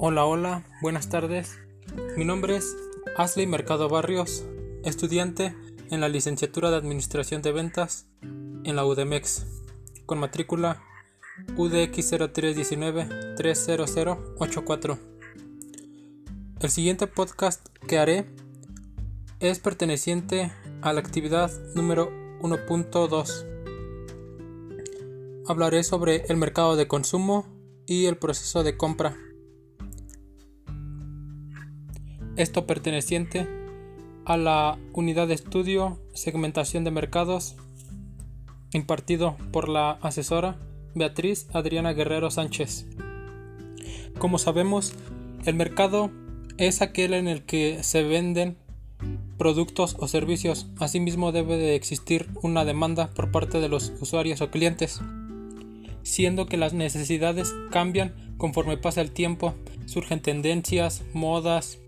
Hola, hola, buenas tardes. Mi nombre es Asley Mercado Barrios, estudiante en la licenciatura de Administración de Ventas en la UDMEX, con matrícula UDX 0319 30084. El siguiente podcast que haré es perteneciente a la actividad número 1.2. Hablaré sobre el mercado de consumo y el proceso de compra. Esto perteneciente a la unidad de estudio segmentación de mercados impartido por la asesora Beatriz Adriana Guerrero Sánchez. Como sabemos, el mercado es aquel en el que se venden productos o servicios. Asimismo debe de existir una demanda por parte de los usuarios o clientes, siendo que las necesidades cambian conforme pasa el tiempo, surgen tendencias, modas,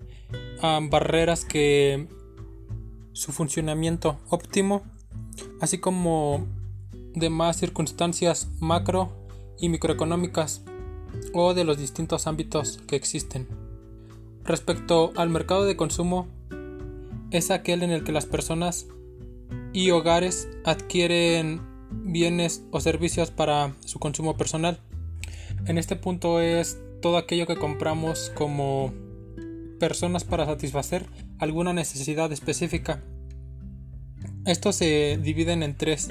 barreras que su funcionamiento óptimo, así como demás circunstancias macro y microeconómicas o de los distintos ámbitos que existen. Respecto al mercado de consumo, es aquel en el que las personas y hogares adquieren bienes o servicios para su consumo personal. En este punto es todo aquello que compramos como personas para satisfacer alguna necesidad específica. Estos se dividen en tres,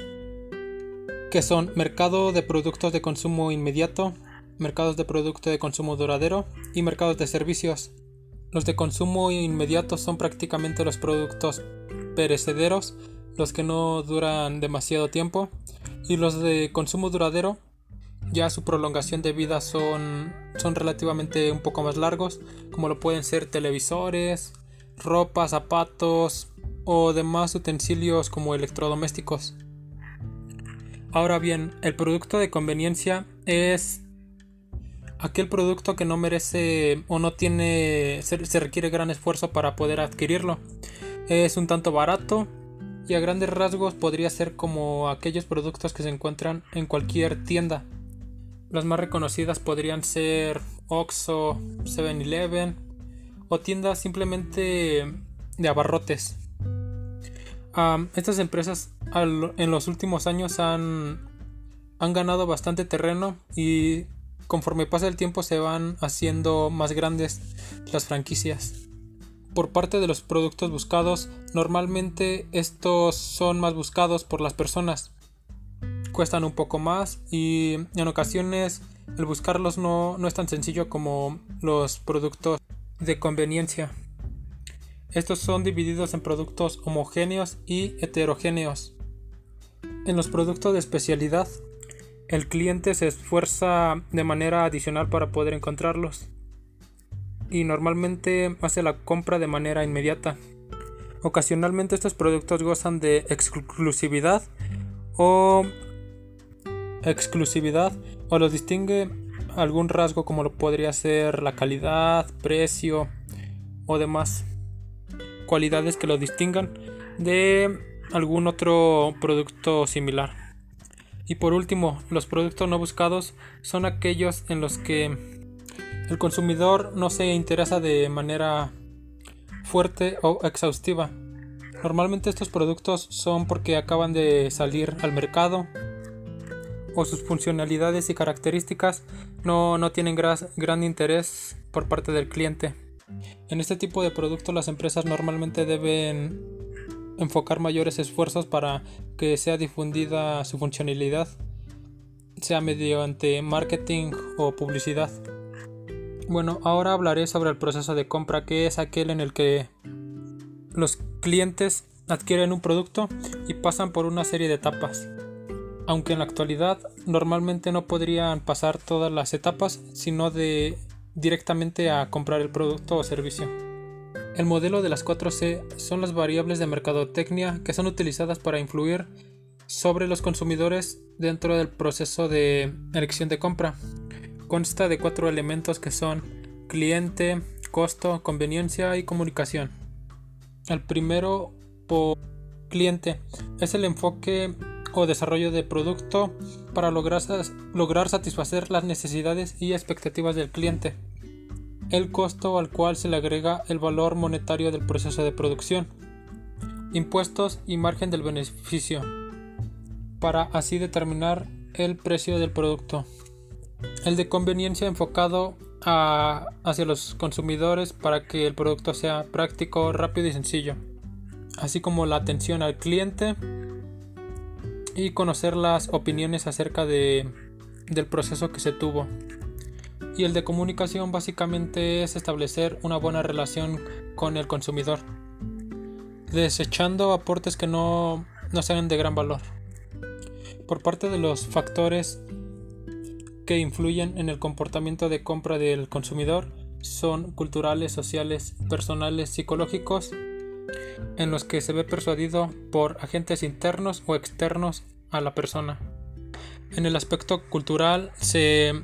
que son mercado de productos de consumo inmediato, mercados de productos de consumo duradero y mercados de servicios. Los de consumo inmediato son prácticamente los productos perecederos, los que no duran demasiado tiempo, y los de consumo duradero ya su prolongación de vida son, son relativamente un poco más largos, como lo pueden ser televisores, ropa, zapatos o demás utensilios como electrodomésticos. Ahora bien, el producto de conveniencia es aquel producto que no merece o no tiene, se, se, requiere gran esfuerzo para poder adquirirlo. Es un tanto barato y a grandes rasgos podría ser como aquellos productos que se encuentran en cualquier tienda. Las más reconocidas podrían ser Oxxo, 7-Eleven o tiendas simplemente de abarrotes. estas empresas en los últimos años han, han ganado bastante terreno y conforme pasa el tiempo se van haciendo más grandes las franquicias. Por parte de los productos buscados, normalmente estos son más buscados por las personas cuestan un poco más y en ocasiones el buscarlos no, no es tan sencillo como los productos de conveniencia. Estos son divididos en productos homogéneos y heterogéneos. En los productos de especialidad, el cliente se esfuerza de manera adicional para poder encontrarlos y normalmente hace la compra de manera inmediata. Ocasionalmente estos productos gozan de exclusividad o exclusividad o los distingue algún rasgo como lo podría ser la calidad, precio o demás cualidades que lo distingan de algún otro producto similar. Y por último, los productos no buscados son aquellos en los que el consumidor no se interesa de manera fuerte o exhaustiva. Normalmente estos productos son porque acaban de salir al mercado o sus funcionalidades y características no, tienen gran interés por parte del cliente. En este tipo de productos las empresas normalmente deben enfocar mayores esfuerzos para que sea difundida su funcionalidad, sea mediante marketing o publicidad. Bueno, ahora hablaré sobre el proceso de compra, que es aquel en el que los clientes adquieren un producto y pasan por una serie de etapas aunque en la actualidad normalmente no podrían pasar todas las etapas, sino de directamente a comprar el producto o servicio. El modelo de las 4C son las variables de mercadotecnia que son utilizadas para influir sobre los consumidores dentro del proceso de elección de compra. Consta de cuatro elementos que son cliente, costo, conveniencia y comunicación. El primero por cliente es el enfoque o desarrollo de producto para lograr, lograr satisfacer las necesidades y expectativas del cliente. el costo al cual se le agrega el valor monetario del proceso de producción, impuestos y margen del beneficio, para así determinar el precio del producto. El de conveniencia enfocado hacia los consumidores para que el producto sea práctico, rápido y sencillo, así como la atención al cliente y conocer las opiniones acerca de, del proceso que se tuvo. Y el de comunicación básicamente es establecer una buena relación con el consumidor, desechando aportes que no, no sean de gran valor. Por parte de los factores que influyen en el comportamiento de compra del consumidor son culturales, sociales, personales, psicológicos, en los que se ve persuadido por agentes internos o externos a la persona. En el aspecto cultural se,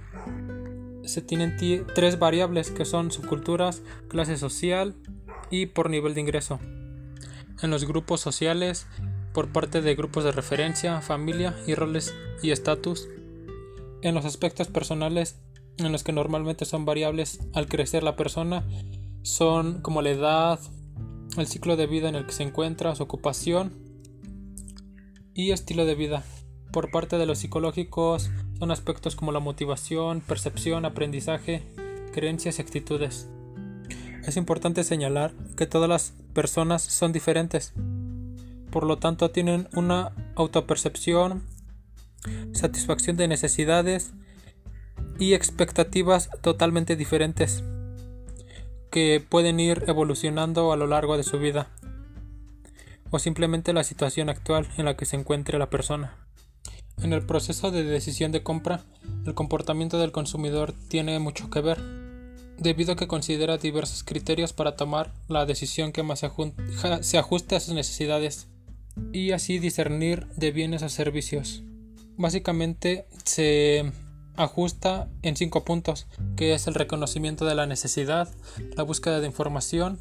se tienen tres variables que son subculturas, clase social y por nivel de ingreso. En los grupos sociales, por parte de grupos de referencia, familia y roles y estatus, en los aspectos personales en los que normalmente son variables al crecer la persona son como la edad, el ciclo de vida en el que se encuentra, su ocupación y estilo de vida. Por parte de los psicológicos son aspectos como la motivación, percepción, aprendizaje, creencias y actitudes. Es importante señalar que todas las personas son diferentes, por lo tanto tienen una autopercepción, satisfacción de necesidades y expectativas totalmente diferentes que pueden ir evolucionando a lo largo de su vida o simplemente la situación actual en la que se encuentre la persona. En el proceso de decisión de compra, el comportamiento del consumidor tiene mucho que ver, debido a que considera diversos criterios para tomar la decisión que más se ajuste a sus necesidades y así discernir de bienes o servicios básicamente se ajusta en cinco puntos, que es el reconocimiento de la necesidad, la búsqueda de información,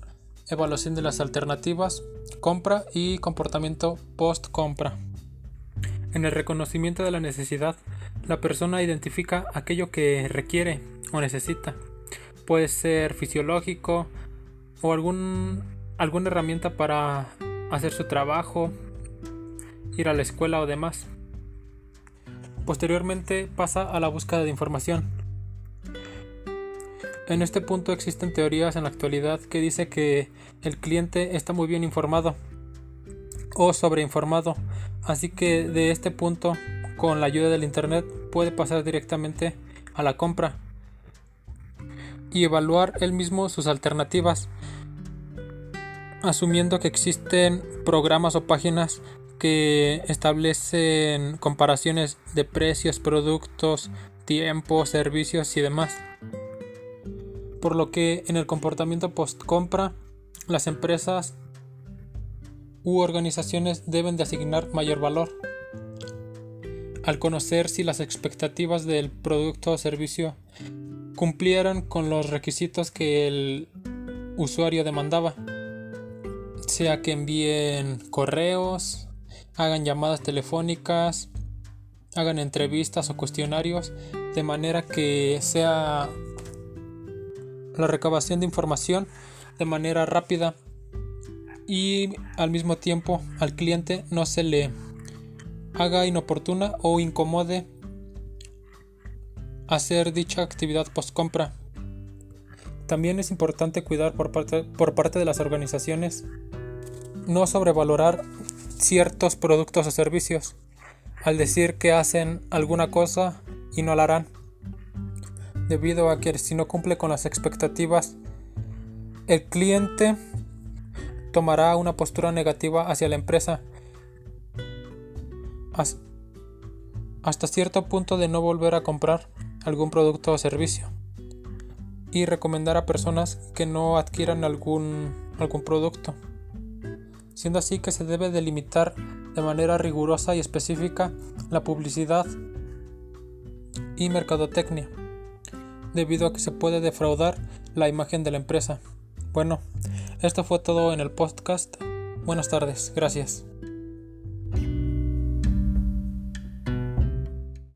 evaluación de las alternativas, compra y comportamiento post compra. En el reconocimiento de la necesidad, la persona identifica aquello que requiere o necesita. Puede ser fisiológico o algún, alguna herramienta para hacer su trabajo, ir a la escuela o demás. Posteriormente pasa a la búsqueda de información. En este punto existen teorías en la actualidad que dice que el cliente está muy bien informado o sobreinformado, así que de este punto, con la ayuda del Internet, puede pasar directamente a la compra y evaluar él mismo sus alternativas, asumiendo que existen programas o páginas que establecen comparaciones de precios, productos, tiempo, servicios y demás. Por lo que en el comportamiento post compra, las empresas u organizaciones deben de asignar mayor valor. Al conocer si las expectativas del producto o servicio cumplieron con los requisitos que el usuario demandaba, sea que envíen correos, hagan llamadas telefónicas, hagan entrevistas o cuestionarios de manera que sea la recabación de información de manera rápida y al mismo tiempo al cliente no se le haga inoportuna o incomode hacer dicha actividad post compra. También es importante cuidar por parte, por parte de las organizaciones no sobrevalorar ciertos productos o servicios, al decir que hacen alguna cosa y no la harán, debido a que si no cumple con las expectativas, el cliente tomará una postura negativa hacia la empresa. Hasta cierto punto de no volver a comprar algún producto o servicio y recomendar a personas que no adquieran algún, algún producto siendo así que se debe delimitar de manera rigurosa y específica la publicidad y mercadotecnia, debido a que se puede defraudar la imagen de la empresa. Bueno, esto fue todo en el podcast. Buenas tardes, gracias.